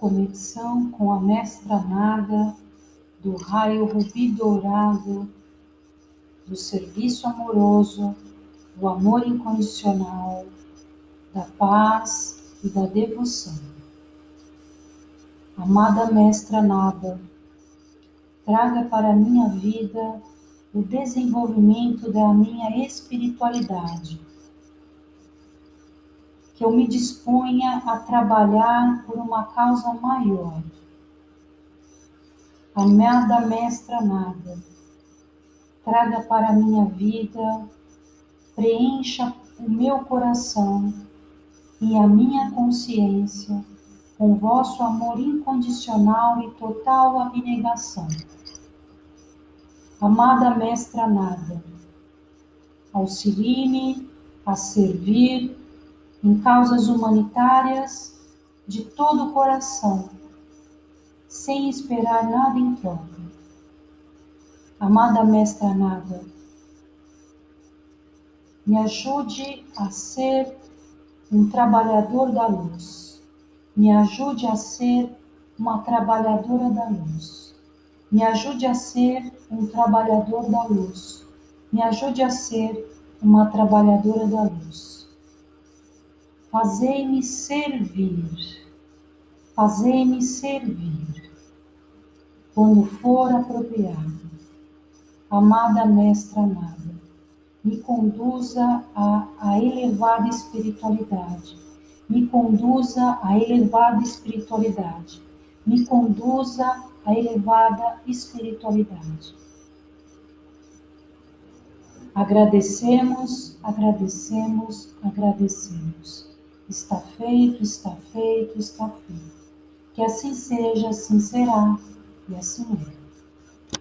conexão com a mestra nada do raio rubi dourado, do serviço amoroso, do amor incondicional, da paz e da devoção. Amada Mestra Nada, traga para a minha vida o desenvolvimento da minha espiritualidade. Que eu me disponha a trabalhar por uma causa maior. Amada Mestra Nada, traga para a minha vida, preencha o meu coração e a minha consciência com vosso amor incondicional e total abnegação. Amada Mestra Nada, auxilie-me a servir em causas humanitárias de todo o coração, sem esperar nada em troca. Amada Mestra Nada, me ajude a ser um trabalhador da luz me ajude a ser uma trabalhadora da luz. Me ajude a ser um trabalhador da luz. Me ajude a ser uma trabalhadora da luz. Fazei-me servir. Fazei-me servir. Quando for apropriado. Amada Mestra amada, me conduza à, à elevada espiritualidade me conduza à elevada espiritualidade, me conduza à elevada espiritualidade. Agradecemos, agradecemos, agradecemos. Está feito, está feito, está feito. Que assim seja, assim será, e assim é.